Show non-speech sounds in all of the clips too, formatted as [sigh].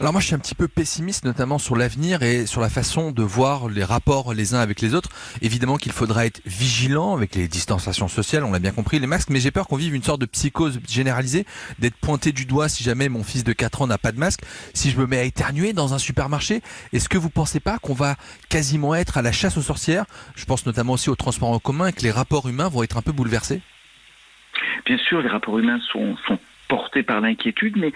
Alors moi je suis un petit peu pessimiste notamment sur l'avenir et sur la façon de voir les rapports les uns avec les autres. Évidemment qu'il faudra être vigilant avec les distanciations sociales, on l'a bien compris, les masques, mais j'ai peur qu'on vive une sorte de psychose généralisée, d'être pointé du doigt si jamais mon fils de 4 ans n'a pas de masque, si je me mets à éternuer dans un supermarché. Est-ce que vous pensez pas qu'on va quasiment être à la chasse aux sorcières? Je pense notamment aussi au transport en commun et que les rapports humains vont être un peu bouleversés Bien sûr, les rapports humains sont, sont portés par l'inquiétude, mais,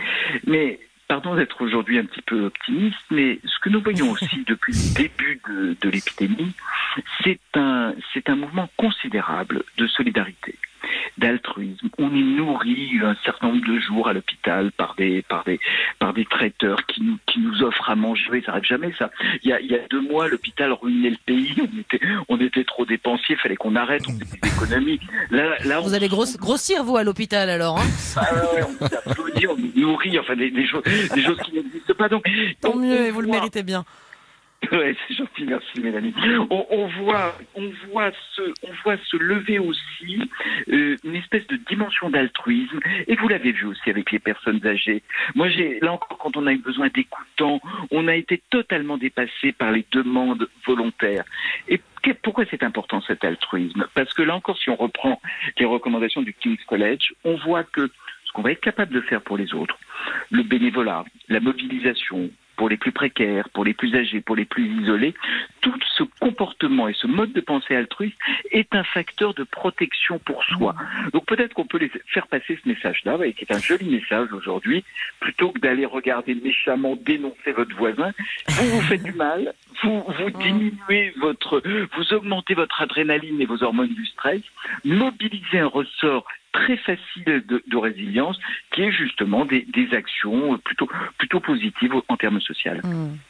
mais pardon d'être aujourd'hui un petit peu optimiste, mais ce que nous voyons [laughs] aussi depuis le début de, de l'épidémie, c'est un, c'est un mouvement considérable de solidarité d'altruisme. On est nourri un certain nombre de jours à l'hôpital par des, par des, par des traiteurs qui nous, qui nous offrent à manger. Ça n'arrive jamais, ça. Il y a, il y a deux mois, l'hôpital ruinait le pays. On était, on était trop dépensiers. Il fallait qu'on arrête. On faisait des économies. Là, là, Vous allez grosse- grossir, vous, à l'hôpital, alors. Hein Ah ouais, on nous applaudit, on nourrit. Enfin, des, des choses, des choses qui n'existent pas. Donc, Tant mieux, et vous le méritez bien. [laughs] Ouais, c'est gentil, merci Mélanie. On, voit, on voit se, on voit se lever aussi euh, une espèce de dimension d'altruisme. Et vous l'avez vu aussi avec les personnes âgées. Moi, j'ai là encore, quand on a eu besoin d'écoutants, on a été totalement dépassé par les demandes volontaires. Et pourquoi c'est important cet altruisme? Parce que là encore, si on reprend les recommandations du King's College, on voit que ce qu'on va être capable de faire pour les autres, le bénévolat, la mobilisation pour les plus précaires, pour les plus âgés, pour les plus isolés, tout ce comportement et ce mode de pensée altruiste est un facteur de protection pour soi. Donc peut-être qu'on peut faire passer ce message-là, ouais, qui est un joli message aujourd'hui, plutôt que d'aller regarder méchamment dénoncer votre voisin. Vous vous faites du mal, vous, vous diminuez votre, vous augmentez votre adrénaline et vos hormones du stress, mobilisez un ressort très facile de, résilience qui est justement des, des actions plutôt, plutôt positives en termes sociaux. Hmm.